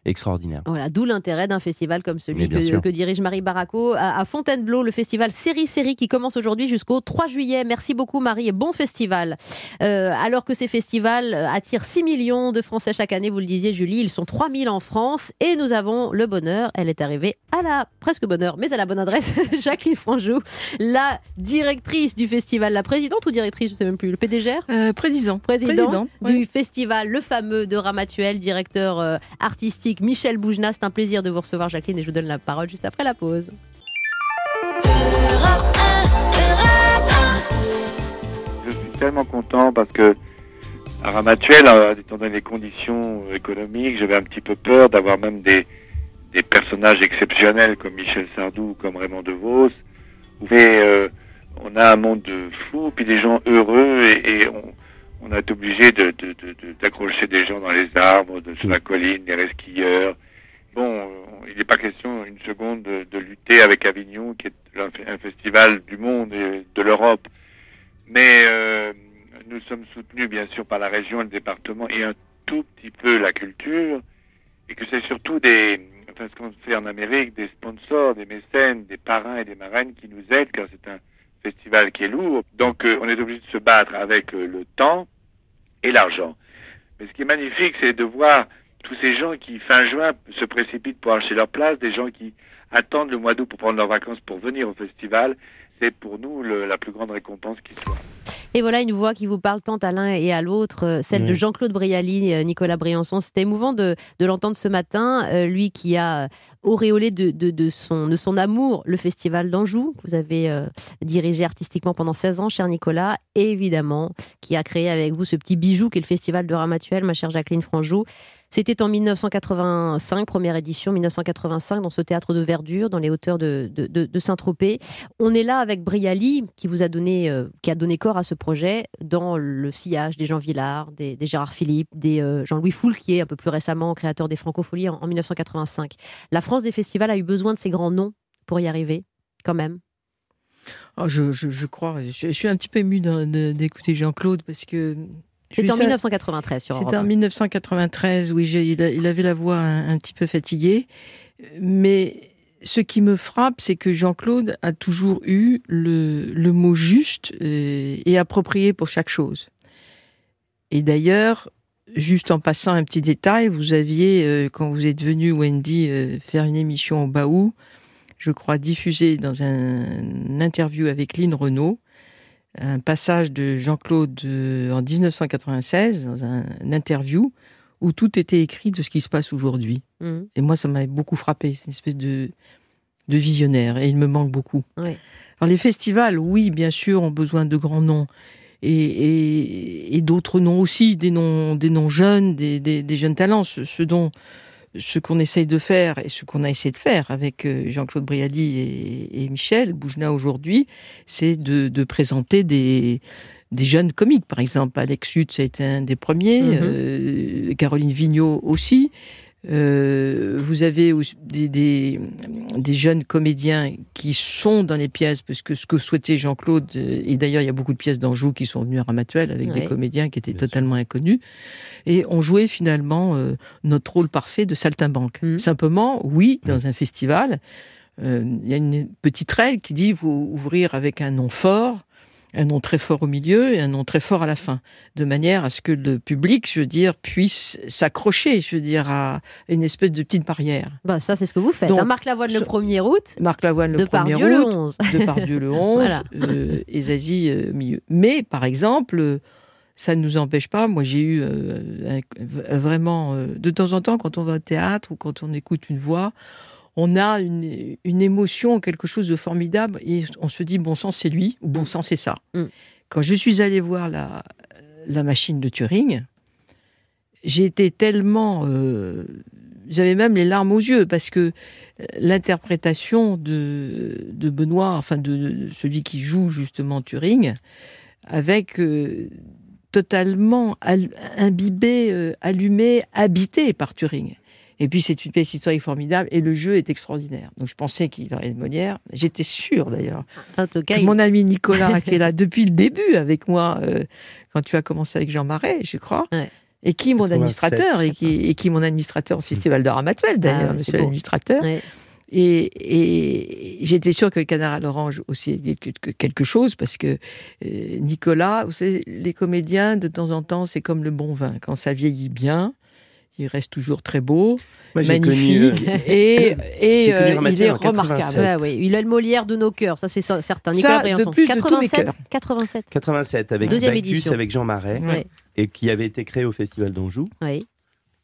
G: extraordinaire.
A: Voilà, d'où l'intérêt d'un festival comme celui que, dirige Marie Baraco à, Fontainebleau, le festival Série Série qui commence aujourd'hui jusqu'au 3 juillet. Merci beaucoup Marie et bon festival. Euh, alors que ces festivals attirent 6 millions de Français chaque année, vous le disiez Julie, ils sont 3000 en France et nous avons le bonheur, elle est arrivée à la presque bonheur, mais à la bonne adresse, [laughs] Jacqueline Franjou, la directrice du festival, la présidente ou directrice, je ne sais même plus, le PDG
L: euh, Président.
A: Président, du festival, le fameux de Ramatuel, directeur euh, artistique Michel Boujna. C'est un plaisir de vous recevoir, Jacqueline, et je vous donne la parole juste après la pause.
M: Je suis tellement content parce que à Ramatuel, euh, étant donné les conditions économiques, j'avais un petit peu peur d'avoir même des, des personnages exceptionnels comme Michel Sardou ou comme Raymond DeVos. Mais euh, on a un monde de fous, puis des gens heureux, et on, on a été obligé d'accrocher de, de, des gens dans les arbres, de, sur la colline, des resquilleurs. Bon, il n'est pas question une seconde de, lutter avec Avignon, qui est un, festival du monde et de l'Europe. Mais euh, nous sommes soutenus bien sûr par la région, le département et un tout petit peu la culture, et que c'est surtout des, enfin ce qu'on fait en Amérique, des sponsors, des mécènes, des parrains et des marraines qui nous aident, car c'est un festival qui est lourd. Donc euh, on est obligé de se battre avec euh, le temps et l'argent. Mais ce qui est magnifique, c'est de voir tous ces gens qui, fin juin, se précipitent pour acheter leur place, des gens qui attendent le mois d'août pour prendre leurs vacances pour venir au festival. C'est pour nous la plus grande récompense qui soit.
A: Et voilà une voix qui vous parle tant à l'un et à l'autre, euh, celle de Jean-Claude Brialy, euh, Nicolas Briançon. C'était émouvant de, l'entendre ce matin, euh, lui qui a auréolé de, son, de son amour le Festival d'Anjou, que vous avez dirigé artistiquement pendant 16 ans, cher Nicolas, et évidemment qui a créé avec vous ce petit bijou qui est le Festival de Ramatuel, ma chère Jacqueline Franjou. C'était en 1985, première édition, 1985, dans ce théâtre de verdure, dans les hauteurs de, Saint-Tropez. On est là avec Briali, qui vous a donné, euh, qui a donné corps à ce projet, dans le sillage des Jean Villard, des, Gérard Philippe, des euh, Jean-Louis Foul, qui est un peu plus récemment créateur des Francopholies en, 1985. La France des festivals a eu besoin de ces grands noms pour y arriver, quand même.
L: Oh, je, crois. Je, suis un petit peu ému d'écouter Jean-Claude parce que
A: c'était en 1993 sur
L: C'était en 1993, oui, il, avait la voix un, petit peu fatiguée. Mais ce qui me frappe, c'est que Jean-Claude a toujours eu le, mot juste euh, et approprié pour chaque chose. Et d'ailleurs, juste en passant un petit détail, vous aviez, euh, quand vous êtes venu, Wendy, euh, faire une émission au Baou, je crois diffusée dans un, interview avec Lynn Renault, un passage de Jean-Claude euh, en 1996 dans un, interview où tout était écrit de ce qui se passe aujourd'hui. Mmh. Et moi, ça m'avait beaucoup frappé. C'est une espèce de, de visionnaire et il me manque beaucoup. Alors les festivals, oui, bien sûr, ont besoin de grands noms et, et, d'autres noms aussi, des noms, des noms jeunes, des, des, jeunes talents, ce dont ce qu'on essaye de faire et ce qu'on a essayé de faire avec euh, Jean-Claude Brialy et, Michel Boujna aujourd'hui, c'est de, présenter des, des jeunes comiques. Par exemple, Alex Hutt, ça a été un des premiers, mm-hmm. euh, Caroline Vigneault aussi. Euh, vous avez des, des, des, jeunes comédiens qui sont dans les pièces, parce que ce que souhaitait Jean-Claude, euh, et d'ailleurs il y a beaucoup de pièces d'Anjou qui sont venues à Ramatuel avec des comédiens qui étaient totalement inconnus, et on jouait finalement euh, notre rôle parfait de saltimbanque. Mmh. Simplement, oui, dans mmh. un festival, il y a une petite règle qui dit vous ouvrir avec un nom fort, un nom très fort au milieu et un nom très fort à la fin, de manière à ce que le public, je veux dire, puisse s'accrocher, je veux dire, à une espèce de petite barrière.
A: Bah ça, c'est ce que vous faites. Hein. Marc Lavoine le 1er août.
L: Marc Lavoine le 1er août. Le 11. De Dieu le 11. voilà. euh, et Zazie euh, milieu. Mais, par exemple, ça ne nous empêche pas. Moi, j'ai eu euh, vraiment, euh, de temps en temps, quand on va au théâtre ou quand on écoute une voix, on a une, une, émotion, quelque chose de formidable, et on se dit bon sang c'est lui ou bon sang c'est ça. Mm. Quand je suis allé voir la, la machine de Turing, j'ai été tellement, euh, j'avais même les larmes aux yeux parce que euh, l'interprétation de, de Benoît, enfin de, celui qui joue justement Turing, avec euh, totalement imbibé, allumé, habité par Turing. Et puis c'est une pièce historique formidable et le jeu est extraordinaire. Donc je pensais qu'il aurait une Molière. J'étais sûre d'ailleurs. En tout cas, mon ami Nicolas qui est là depuis le début avec moi euh, quand tu as commencé avec Jean Marais, je crois. Et qui mon administrateur et qui, et qui mon administrateur au Festival de Ramatuel d'ailleurs, ah, monsieur l'administrateur. Et, et j'étais sûre que le canard à l'orange aussi quelque chose parce que euh, Nicolas, vous savez, les comédiens de temps en temps c'est comme le bon vin, quand ça vieillit bien, il reste toujours très beau, magnifique, euh, [laughs] et, [laughs] et euh, il est remarquable.
A: oui. Il a le Molière de nos cœurs, ça c'est certain. Nicolas ça, de plus 87, de
G: 87. 87 avec Deuxième Bacchus, avec Jean Marais, et qui avait été créé au Festival d'Anjou. Oui.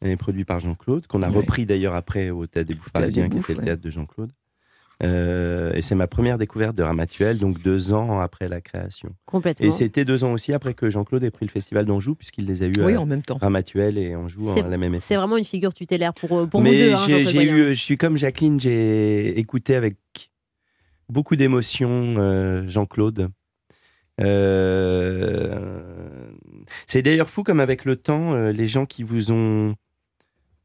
G: Et produit par Jean-Claude, qu'on a repris d'ailleurs après au Théâtre des Bouffes Parisiens, qui était le théâtre de Jean-Claude. Euh, et c'est ma première découverte de Ramatuel, donc deux ans après la création.
A: Complètement.
G: Et c'était deux ans aussi après que Jean-Claude ait pris le festival d'Anjou, puisqu'il les a eu
L: oui, en même temps.
G: Ramatuel et Anjou en la même.
A: C'est vraiment une figure tutélaire pour, euh, pour vous deux. Hein,
G: j'ai eu, je suis comme Jacqueline, j'ai écouté avec beaucoup d'émotion euh, Jean-Claude. c'est d'ailleurs fou comme avec le temps, les gens qui vous ont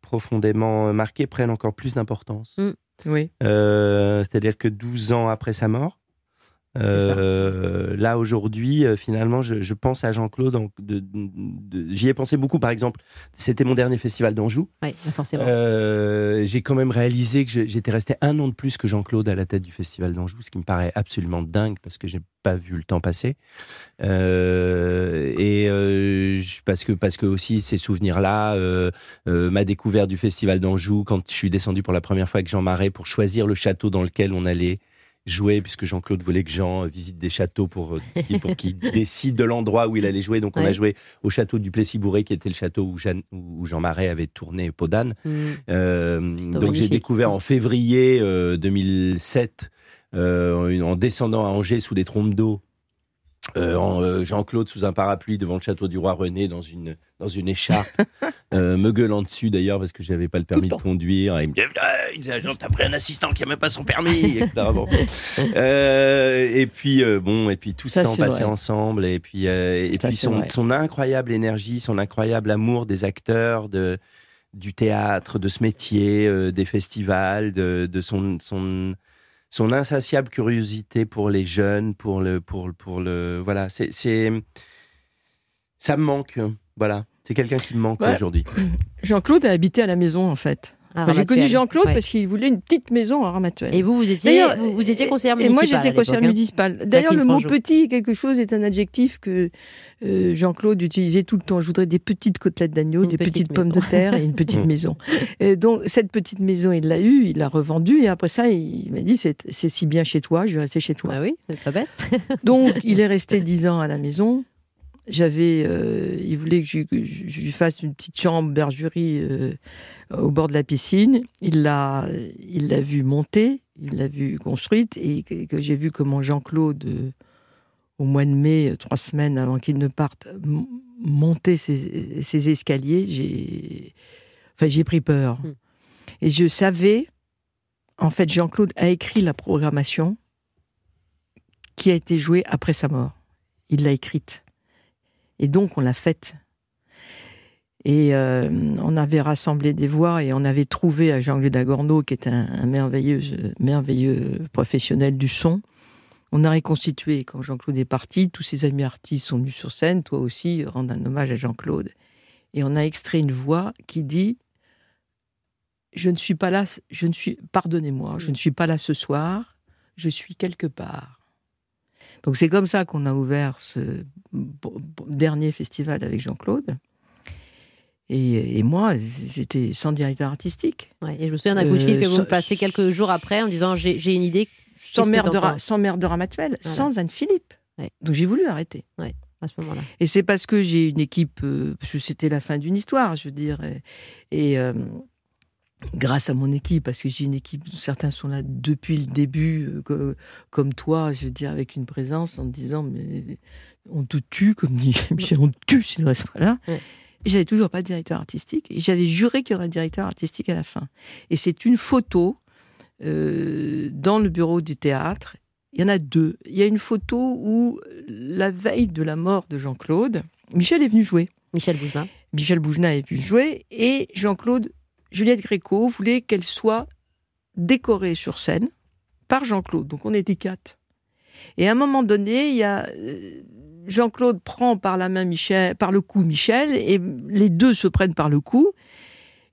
G: profondément marqué prennent encore plus d'importance.
A: Mm.
L: Oui.
G: Euh, C'est-à-dire que 12 ans après sa mort, euh, là aujourd'hui, euh, finalement, je, je pense à Jean-Claude. en- de- de- J'y ai pensé beaucoup. Par exemple, c'était mon dernier festival d'Anjou.
A: Oui, forcément.
G: Euh, j'ai quand même réalisé que j'étais resté un an de plus que Jean-Claude à la tête du Festival d'Anjou, ce qui me paraît absolument dingue parce que j'ai pas vu le temps passer. Et parce que parce que aussi ces souvenirs-là, ma découverte du Festival d'Anjou quand je suis descendu pour la première fois avec Jean Marais pour choisir le château dans lequel on allait jouer puisque Jean-Claude voulait que Jean euh, visite des châteaux pour euh, pour qu'il [laughs] décide de l'endroit où il allait jouer. Donc on a joué au château du Plessis-Bourré qui était le château où, Jeanne- où Jean Marais avait tourné Peau d'âne.
A: Mm.
G: Euh, donc j'ai découvert en février euh, 2007, euh, en descendant à Angers sous les trompes d'eau, euh, euh, Jean-Claude sous un parapluie devant le château du roi René dans une dans une écharpe, [laughs] euh, me gueulant dessus d'ailleurs parce que j'avais pas le permis de conduire. Et il me disait, Ah, il disait, Jean, t'as pris un assistant qui a même pas son permis, etc. Bon. [laughs] Euh, et puis bon, et puis tout
L: Ça,
G: ce temps
L: c'est
G: passé
L: vrai.
G: ensemble, et puis et
L: Ça,
G: puis son, son incroyable énergie, son incroyable amour des acteurs, de du théâtre, de ce métier, des festivals, de, de son, son, son insatiable curiosité pour les jeunes, pour le, pour, le- pour le, voilà, c'est, c'est, ça me manque, voilà. C'est quelqu'un qui me manque
L: Ouais.
G: aujourd'hui. [clears throat]
L: Jean-Claude a habité à la maison, en fait. Enfin, J'ai connu Jean-Claude
A: ouais.
L: parce qu'il voulait une petite maison à Ramatuelle.
A: Et vous, vous étiez, vous, vous étiez conseillère
L: Et moi, j'étais conseillère
A: hein.
L: municipale. D'ailleurs, le mot petit, quelque chose, est un adjectif que euh, Jean-Claude utilisait tout le temps. Je voudrais des petites côtelettes d'agneau, des
A: petite
L: petites pommes de terre et une petite [laughs] maison. Et donc, cette petite maison, il l'a eue, il l'a revendue. Et après ça, il m'a dit c'est c'est si bien chez toi, je vais rester chez toi.
A: Ah oui, c'est pas bête.
L: Donc, [laughs] il est resté dix ans à la maison. J'avais, euh, il voulait que je, que je- je lui fasse une petite chambre bergerie euh, au bord de la piscine. Il l'a, il l'a vu monter, il l'a vu construite et que, que j'ai vu comment Jean-Claude, euh, au mois de mai, trois semaines avant qu'il ne parte, monter ses, ses escaliers. J'ai, enfin, j'ai pris peur.
A: Mm.
L: Et je savais, en fait, Jean-Claude a écrit la programmation qui a été jouée après sa mort. Il l'a écrite. Et donc, on l'a faite. Et euh, on avait rassemblé des voix et on avait trouvé à Jean-Claude Agorneau, qui est un, un merveilleux, merveilleux professionnel du son. On a reconstitué, quand Jean-Claude est parti, tous ses amis artistes sont venus sur scène, toi aussi, rendre un hommage à Jean-Claude. Et on a extrait une voix qui dit Je ne suis pas là, je ne suis, pardonnez-moi, je ne suis pas là ce soir, je suis quelque part. Donc c'est comme ça qu'on a ouvert ce dernier festival avec Jean-Claude. Et, et moi, j'étais sans directeur artistique.
A: Ouais, et je me souviens d'un coup de fil
L: Euh,
A: que vous
L: sans-
A: me passez quelques jours après en disant j'ai une idée.
L: Sans
A: t'en
L: de sans de
A: Voilà.
L: sans Anne-Philippe.
A: Ouais.
L: Donc j'ai voulu arrêter.
A: Ouais, à ce moment-là.
L: Et c'est parce que j'ai une équipe, euh, c'était la fin d'une histoire, je veux dire. Et, et, euh, grâce à mon équipe, parce que j'ai une équipe, certains sont là depuis le début, euh, co- comme toi, je veux dire, avec une présence en te disant, mais on te tue, comme dit [laughs] Michel, on te tue s'il ne reste pas là.
A: Ouais.
L: Et j'avais toujours pas de directeur artistique. Et j'avais juré qu'il y aurait un directeur artistique à la fin. Et c'est une photo euh, dans le bureau du théâtre. Il y en a deux. Il y a une photo où, la veille de la mort de Jean-Claude, Michel est venu jouer.
A: Michel Bougelin.
L: Michel Bougelin est venu jouer et Jean-Claude, Juliette Gréco voulait qu'elle soit décorée sur scène par Jean-Claude. Donc on était quatre. Et à un moment donné, il y a euh, Jean-Claude prend par la main Michel, par le cou Michel, et les deux se prennent par le cou.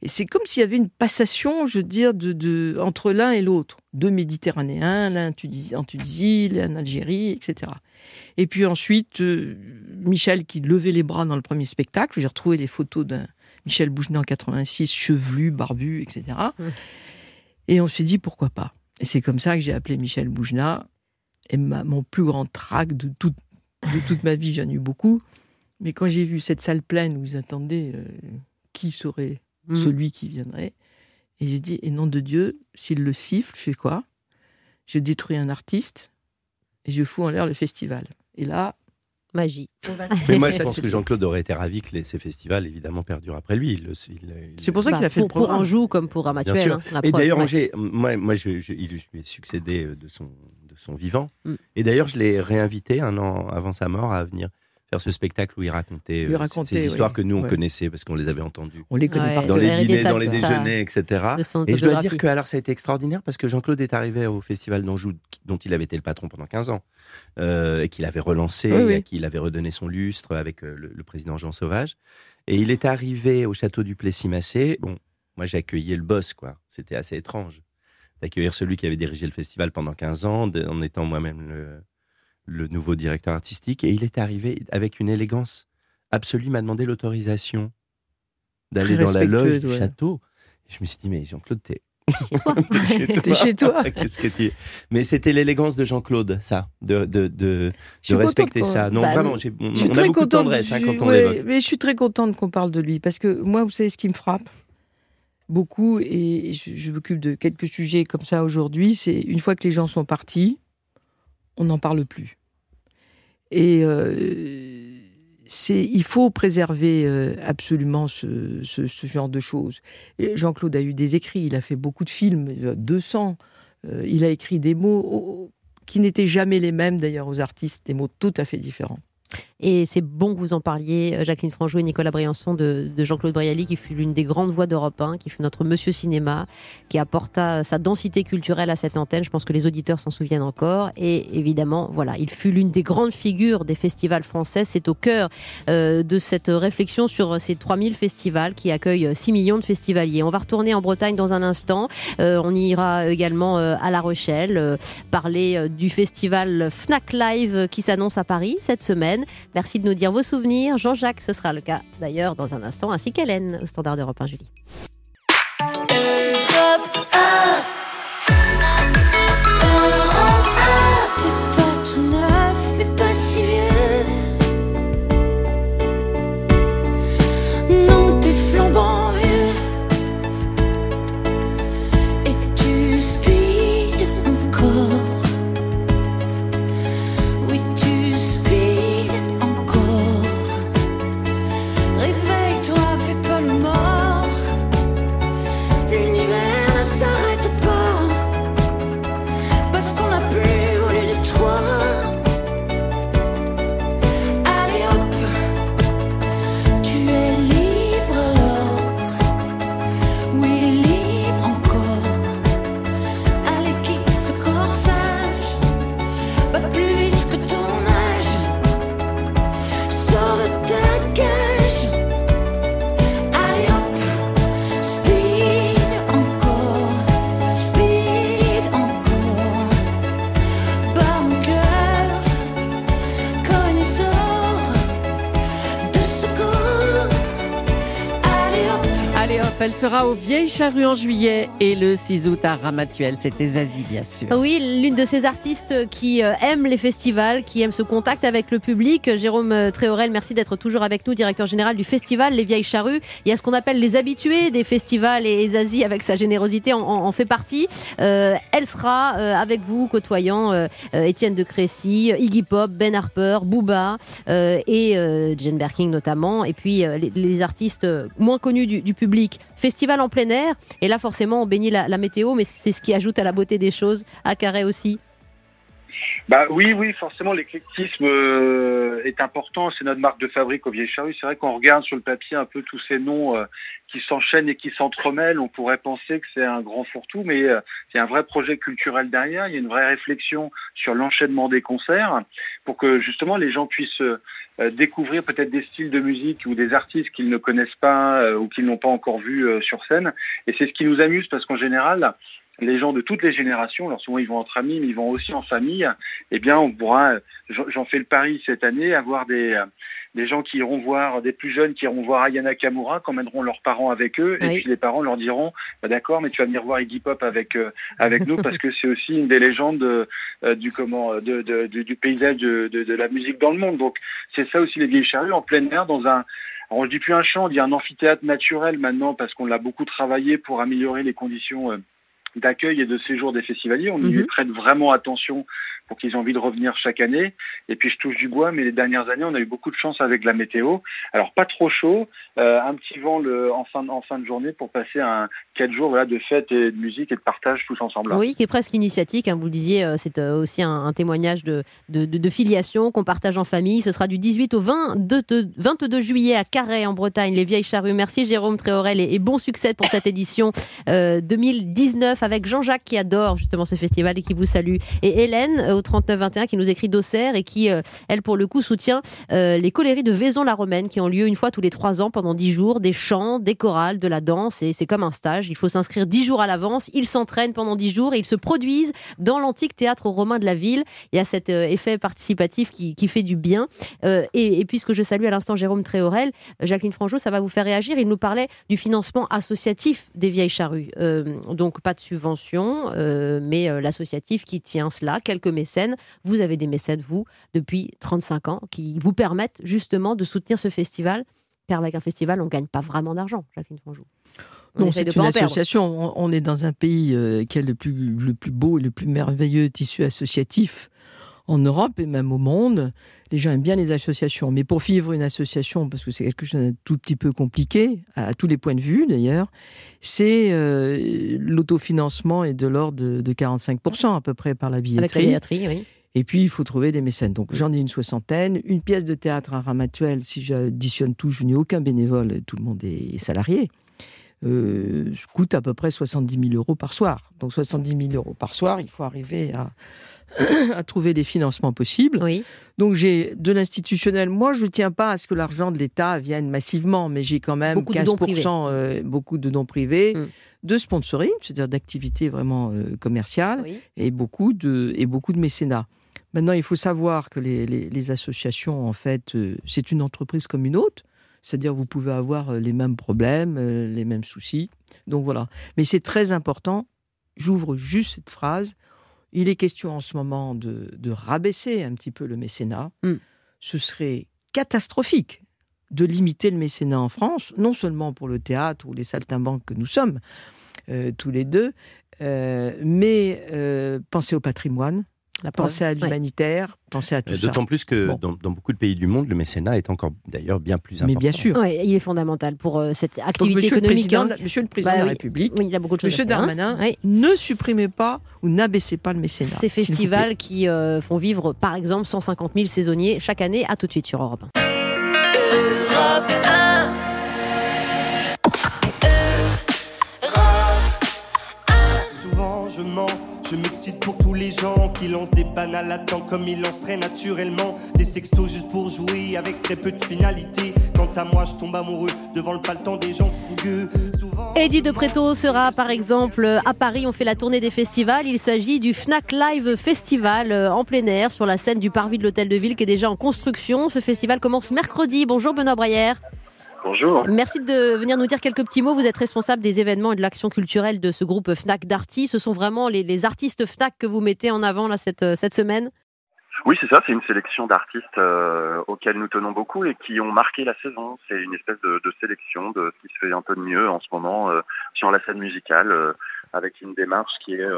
L: Et c'est comme s'il y avait une passation, je veux dire, de, entre l'un et l'autre. Deux Méditerranéens, l'un en Tunisie, l'un en Algérie, etc. Et puis ensuite, euh, Michel qui levait les bras dans le premier spectacle. J'ai retrouvé les photos d'un Michel Bougenet en 86, chevelu, barbu, etc. Et on s'est dit pourquoi pas? Et c'est comme ça que j'ai appelé Michel Boujna. Et ma- mon plus grand trac de toute, de toute ma vie, j'en ai eu beaucoup. Mais quand j'ai vu cette salle pleine où ils attendaient euh, qui serait
A: Mhm.
L: celui qui viendrait, et j'ai dit, et nom de Dieu, s'il le siffle, je fais quoi? Je détruis un artiste et je fous en l'air le festival. Et là,
A: magie.
G: Mais moi, je pense que Jean-Claude aurait été ravi que les- ces festivals, évidemment, perdurent après lui.
L: C'est pour ça qu'il a fait
A: pour,
L: le
A: pour
L: programme.
A: Anjou comme pour
G: sûr.
A: hein,
G: et d'ailleurs,
A: ouais.
G: Moi, moi je, je- il lui ai succédé euh, de son, de son vivant.
A: Mm.
G: Et d'ailleurs, je l'ai réinvité un an avant sa mort à venir faire ce spectacle où il racontait, euh, ces histoires que nous on connaissait parce qu'on les avait entendues. On les
L: connaît
G: Dans les dîners, dans les déjeuners, etc. Et je dois dire que alors ça a été extraordinaire parce que Jean-Claude est arrivé au festival d'Anjou dont il avait été le patron pendant 15 ans euh, et qu'il avait relancé, et qu'il avait redonné son lustre avec euh, le, président Jean Sauvage. Et il est arrivé au château du Plessis-Massé. Bon, moi j'ai accueilli le boss, quoi. C'était assez étrange d'accueillir celui qui avait dirigé le festival pendant 15 ans, en étant moi-même le, le nouveau directeur artistique, et il est arrivé avec une élégance absolue, il m'a demandé l'autorisation d'aller dans la loge du château. je me suis dit, mais Jean-Claude, t'es [laughs]
L: T'es chez toi. [laughs]
G: Qu'est-ce que tu Mais c'était l'élégance de Jean-Claude, ça, de, de, de, respecter ça. Non, bah, vraiment, on, on a beaucoup de tendresse hein, quand on l'évoque.
L: Mais je suis très contente qu'on parle de lui, parce que moi, vous savez ce qui me frappe beaucoup, et je, je m'occupe de quelques sujets comme ça aujourd'hui, c'est une fois que les gens sont partis, on n'en parle plus. Et euh, il faut préserver euh, absolument ce, genre de choses. Jean-Claude a eu des écrits, il a fait beaucoup de films, 200. Euh, il a écrit des mots qui n'étaient jamais les mêmes d'ailleurs aux artistes, des mots tout à fait différents.
A: Et c'est bon que vous en parliez, euh, Jacqueline Franjou et Nicolas Briançon, de, Jean-Claude Brialy, qui fut l'une des grandes voix d'Europe 1, qui fut notre monsieur cinéma, qui apporta sa densité culturelle à cette antenne. Je pense que les auditeurs s'en souviennent encore. Et évidemment, voilà, il fut l'une des grandes figures des festivals français. C'est au cœur euh, de cette réflexion sur ces 3000 festivals qui accueillent 6 millions de festivaliers. On va retourner en Bretagne dans un instant. Euh, on ira également à La Rochelle, parler du festival Fnac Live qui s'annonce à Paris cette semaine. Merci de nous dire vos souvenirs. Jean-Jacques, ce sera le cas d'ailleurs dans un instant, ainsi qu'Hélène au standard d'Europe 1 Julie.
J: Elle sera au Vieilles Charrues en juillet et le 6 août à Ramatuel. C'était Zazie, bien sûr.
A: Oui, l'une de ces artistes qui euh, aime les festivals, qui aime ce contact avec le public. Jérôme euh, Tréorel, merci d'être toujours avec nous, directeur général du festival Les Vieilles Charrues. Il y a ce qu'on appelle les habitués des festivals et Zazie, avec sa générosité, en, fait partie. Euh, elle sera avec vous, côtoyant Étienne de Crécy, Iggy Pop, Ben Harper, Booba et Jane Birkin notamment. Et puis les, artistes moins connus du public festival en plein air. Et là, forcément, on bénit la, météo, mais c'est ce qui ajoute à la beauté des choses. À Carré aussi.
H: Bah oui, oui, forcément, l'éclectisme euh, est important. C'est notre marque de fabrique au Vieille Charrue. C'est vrai qu'on regarde sur le papier un peu tous ces noms euh, qui s'enchaînent et qui s'entremêlent. On pourrait penser que c'est un grand fourre-tout, mais euh, c'est un vrai projet culturel derrière. Il y a une vraie réflexion sur l'enchaînement des concerts pour que justement les gens puissent découvrir peut-être des styles de musique ou des artistes qu'ils ne connaissent pas euh, ou qu'ils n'ont pas encore vus euh, sur scène. Et c'est ce qui nous amuse parce qu'en général, les gens de toutes les générations, alors souvent ils vont entre amis, mais ils vont aussi en famille, eh bien on pourra, j'en fais le pari cette année, avoir des, des gens qui iront voir, des plus jeunes qui iront voir Ayana Kamura, qui emmèneront leurs parents avec eux, et puis les parents leur diront, bah, d'accord, mais tu vas venir voir Iggy Pop avec euh, avec nous parce que c'est aussi une des légendes euh, du comment de, de, du paysage de, de, la musique dans le monde. Donc c'est ça aussi les vieilles charrues en plein air dans un alors, on dit plus un champ, on dit un amphithéâtre naturel maintenant parce qu'on l'a beaucoup travaillé pour améliorer les conditions euh, d'accueil et de séjour des festivaliers. On y mhm. prête vraiment attention pour qu'ils aient envie de revenir chaque année. Et puis je touche du bois, mais les dernières années, on a eu beaucoup de chance avec la météo. Alors pas trop chaud, euh, un petit vent en, fin, de journée pour passer un quatre jours de fête et de musique et de partage tous ensemble.
A: Oui, qui est presque initiatique. Hein, vous le disiez, euh, c'est euh, aussi un, témoignage de, filiation qu'on partage en famille. Ce sera du 18 au 22, 22 juillet à Carhaix en Bretagne, les Vieilles Charrues. Merci Jérôme Tréorel et, bon succès pour cette édition 2019 avec Jean-Jacques qui adore justement ce festival et qui vous salue. Et Hélène au 3921 qui nous écrit d'Auxerre et qui, elle pour le coup, soutient les coléries de Vaison-la-Romaine qui ont lieu une fois tous les trois ans pendant dix jours, des chants, des chorales, de la danse et c'est comme un stage. Il faut s'inscrire dix jours à l'avance. Ils s'entraînent pendant dix jours et ils se produisent dans l'antique théâtre romain de la ville. Il y a cet euh, effet participatif qui, fait du bien. Euh, et, puisque je salue à l'instant Jérôme Tréorel, Jacqueline Franjot, ça va vous faire réagir. Il nous parlait du financement associatif des vieilles charrues. Euh, donc pas de subvention, mais l'associatif qui tient cela, quelques mécènes. Vous avez des mécènes, vous, depuis 35 ans, qui vous permettent justement de soutenir ce festival car avec un festival, on ne gagne pas vraiment d'argent, Jacqueline Fonjou.
L: Non, c'est une association. On, est dans un pays euh, qui a le plus, le plus beau et le plus merveilleux tissu associatif en Europe et même au monde. Les gens aiment bien les associations. Mais pour vivre une association, parce que c'est quelque chose de tout petit peu compliqué, à, tous les points de vue d'ailleurs, c'est euh, l'autofinancement est de l'ordre de, de, 45% à peu près par la billetterie. Avec la
A: billetterie, oui.
L: Et puis, il faut trouver des mécènes. Donc, j'en ai une soixantaine. Une pièce de théâtre à Ramatuel, si j'additionne tout, je n'ai aucun bénévole, tout le monde est salarié. Euh, coûte à peu près 70 000 euros par soir. Donc 70 000 euros par soir, il faut arriver à, [clears throat] à trouver des financements possibles.
A: Oui.
L: Donc j'ai de l'institutionnel. Moi, je ne tiens pas à ce que l'argent de l'État vienne massivement, mais j'ai quand même 15%, euh, beaucoup de dons privés. Hmm. de sponsoring, c'est-à-dire d'activités vraiment euh, commerciales, et, beaucoup de, et beaucoup de mécénat. Maintenant, il faut savoir que les, associations, en fait, euh, c'est une entreprise comme une autre. C'est-à-dire, vous pouvez avoir les mêmes problèmes, les mêmes soucis. Donc voilà. Mais c'est très important. J'ouvre juste cette phrase. Il est question en ce moment de, rabaisser un petit peu le mécénat. Hmm. Ce serait catastrophique de limiter le mécénat en France, non seulement pour le théâtre ou les saltimbanques que nous sommes tous les deux, mais penser au patrimoine, la pensée à l'humanitaire, penser à tout ça.
G: D'autant plus que dans, beaucoup de pays du monde, le mécénat est encore d'ailleurs bien plus important.
L: Mais bien sûr.
A: il est fondamental pour euh, cette activité économique.
L: Le hein. Monsieur le Président bah de la République, il a beaucoup de Monsieur hein. Darmanin, ne supprimez pas ou n'abaissez pas le mécénat.
A: Ces festivals qui euh, font vivre, par exemple, 150 000 saisonniers chaque année. À tout de suite sur Europe 1. Europe 1.
N: Souvent je mens je m'excite pour tous les gens qui lancent des banales à temps comme ils lanceraient naturellement des sextos juste pour jouer avec très peu de finalité. Quant à moi, je tombe amoureux devant le paleton des gens fougueux.
A: Eddie de Preto sera par exemple à Paris. On fait la tournée des festivals. Il s'agit du Fnac Live Festival euh, en plein air sur la scène du parvis de l'Hôtel de Ville qui est déjà en construction. Ce festival commence mercredi. Bonjour Benoît Braillère.
O: Bonjour.
A: Merci de venir nous dire quelques petits mots. Vous êtes responsable des événements et de l'action culturelle de ce groupe FNAC d'artistes. Ce sont vraiment les, artistes FNAC que vous mettez en avant là, cette, cette semaine
O: oui, c'est ça, c'est une sélection d'artistes euh, auxquels nous tenons beaucoup et qui ont marqué la saison. C'est une espèce de, sélection de ce qui se fait un peu de mieux en ce moment euh, sur la scène musicale, euh, avec une démarche qui est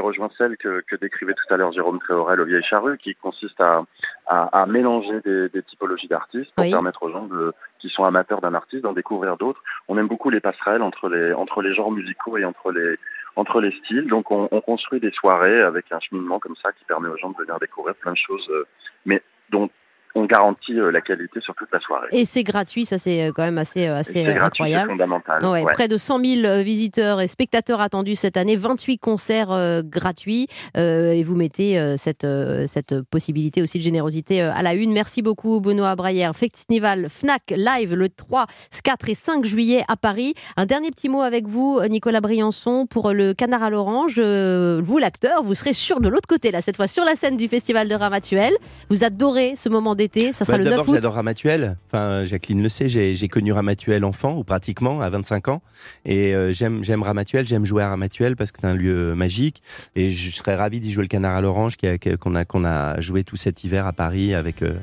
O: qui rejoint celle que, que, décrivait tout à l'heure Jérôme Tréorel au Vieille Charrue, qui consiste à, à, à mélanger des, des typologies d'artistes pour permettre aux gens de, qui sont amateurs d'un artiste d'en découvrir d'autres. On aime beaucoup les passerelles entre les, entre les genres musicaux et entre les, entre les styles. Donc on, on construit des soirées avec un cheminement comme ça qui permet aux gens de venir découvrir plein de choses, euh, mais dont on garantit euh, la qualité sur toute la soirée.
A: Et c'est gratuit, ça c'est euh, quand même assez, euh, assez incroyable.
O: C'est fondamental.
A: Près de 100 000 visiteurs et spectateurs attendus cette année, 28 concerts gratuits. et vous mettez cette, cette possibilité aussi de générosité à la une. Merci beaucoup Benoît Braillère. Festival FNAC Live le 3, 4 et 5 juillet à Paris. Un dernier petit mot avec vous, Nicolas Briançon, pour le Canard à l'Orange. vous l'acteur, vous serez sur de l'autre côté, là cette fois sur la scène du Festival de Ramatuel. Vous adorez ce moment d'été. Ça sera bah, le 9 août.
G: j'adore Ramatuel. Enfin, Jacqueline le sait, j'ai connu Ramatuel enfant, ou pratiquement, à 25 ans. Et euh, j'aime j'aime Ramatuel, j'aime jouer à Ramatuel parce que c'est un lieu magique. Et je serais ravi d'y jouer le Canard à l'Orange qu'on a, qu'on a joué tout cet hiver à Paris avec euh,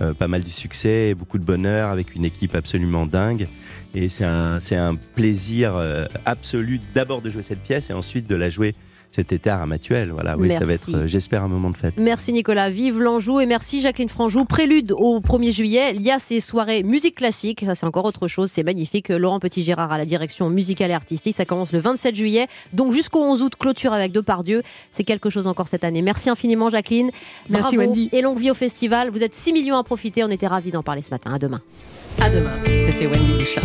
G: euh, pas mal de succès, et beaucoup de bonheur, avec une équipe absolument dingue. Et c'est un, un plaisir absolu d'abord de jouer cette pièce et ensuite de la jouer cet été à Ramatuel. Voilà, oui, ça va être, euh, j'espère, un moment de fête.
A: Merci Nicolas, vive l'Anjou et merci Jacqueline Franjou. Prélude au 1er juillet, il y a ces soirées musique classique, ça c'est encore autre chose, c'est magnifique. Laurent Petit-Gérard à la direction musicale et artistique, ça commence le 27 juillet, donc jusqu'au 11 août, clôture avec Depardieu. C'est quelque chose encore cette année. Merci infiniment Jacqueline.
L: Merci Wendy.
A: Et longue vie au festival. Vous êtes 6 millions à profiter, on était ravis d'en parler ce matin. À demain.
J: À demain. C'était Wendy Bouchard.